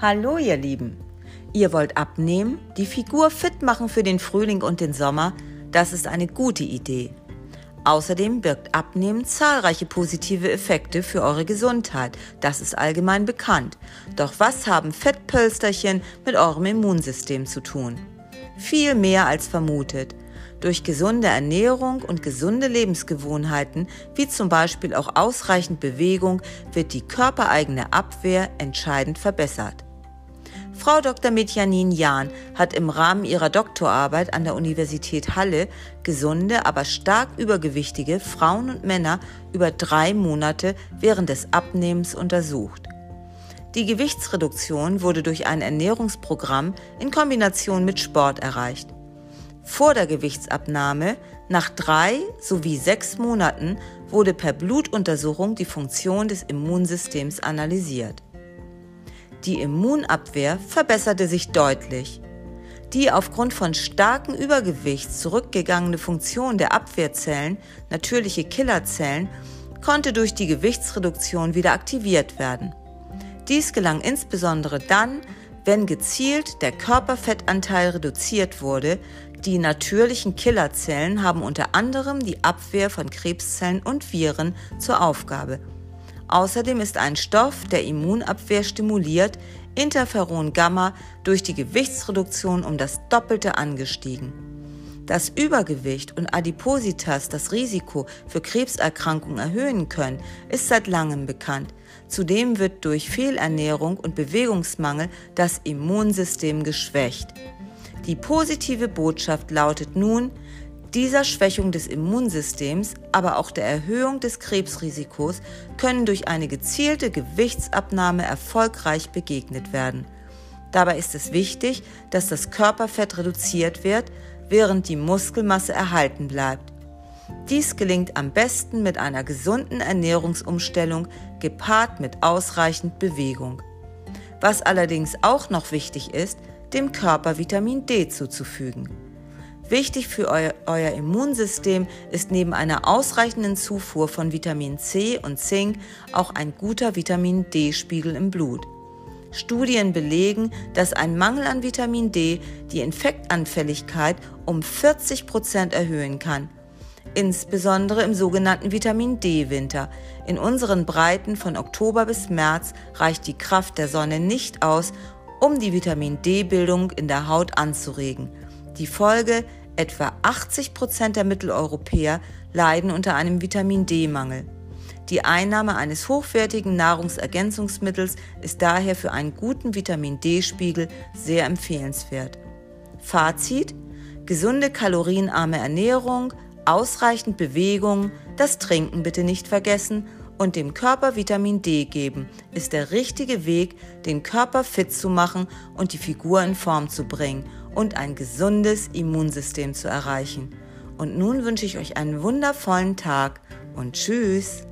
Hallo ihr Lieben. Ihr wollt abnehmen, die Figur fit machen für den Frühling und den Sommer? Das ist eine gute Idee. Außerdem birgt Abnehmen zahlreiche positive Effekte für eure Gesundheit. Das ist allgemein bekannt. Doch was haben Fettpölsterchen mit eurem Immunsystem zu tun? Viel mehr als vermutet. Durch gesunde Ernährung und gesunde Lebensgewohnheiten, wie zum Beispiel auch ausreichend Bewegung, wird die körpereigene Abwehr entscheidend verbessert. Frau Dr. Metjanin Jahn hat im Rahmen ihrer Doktorarbeit an der Universität Halle gesunde, aber stark übergewichtige Frauen und Männer über drei Monate während des Abnehmens untersucht. Die Gewichtsreduktion wurde durch ein Ernährungsprogramm in Kombination mit Sport erreicht. Vor der Gewichtsabnahme, nach drei sowie sechs Monaten, wurde per Blutuntersuchung die Funktion des Immunsystems analysiert. Die Immunabwehr verbesserte sich deutlich. Die aufgrund von starkem Übergewicht zurückgegangene Funktion der Abwehrzellen, natürliche Killerzellen, konnte durch die Gewichtsreduktion wieder aktiviert werden. Dies gelang insbesondere dann, wenn gezielt der Körperfettanteil reduziert wurde. Die natürlichen Killerzellen haben unter anderem die Abwehr von Krebszellen und Viren zur Aufgabe. Außerdem ist ein Stoff, der Immunabwehr stimuliert, Interferon Gamma, durch die Gewichtsreduktion um das Doppelte angestiegen. Dass Übergewicht und Adipositas das Risiko für Krebserkrankungen erhöhen können, ist seit langem bekannt. Zudem wird durch Fehlernährung und Bewegungsmangel das Immunsystem geschwächt. Die positive Botschaft lautet nun, dieser Schwächung des Immunsystems, aber auch der Erhöhung des Krebsrisikos können durch eine gezielte Gewichtsabnahme erfolgreich begegnet werden. Dabei ist es wichtig, dass das Körperfett reduziert wird, während die Muskelmasse erhalten bleibt. Dies gelingt am besten mit einer gesunden Ernährungsumstellung gepaart mit ausreichend Bewegung. Was allerdings auch noch wichtig ist, dem Körper Vitamin D zuzufügen. Wichtig für euer, euer, Immunsystem ist neben einer ausreichenden Zufuhr von Vitamin C und Zink auch ein guter Vitamin D-Spiegel im Blut. Studien belegen, dass ein Mangel an Vitamin D die Infektanfälligkeit um 40 Prozent erhöhen kann. Insbesondere im sogenannten Vitamin D-Winter. In unseren Breiten von Oktober bis März reicht die Kraft der Sonne nicht aus, um die Vitamin D-Bildung in der Haut anzuregen. Die Folge, etwa 80 Prozent der Mitteleuropäer leiden unter einem Vitamin D-Mangel. Die Einnahme eines hochwertigen Nahrungsergänzungsmittels ist daher für einen guten Vitamin D-Spiegel sehr empfehlenswert. Fazit: Gesunde kalorienarme Ernährung, ausreichend Bewegung, das Trinken bitte nicht vergessen und dem Körper Vitamin D geben, ist der richtige Weg, den Körper fit zu machen und die Figur in Form zu bringen und ein gesundes Immunsystem zu erreichen. Und nun wünsche ich euch einen wundervollen Tag und tschüss.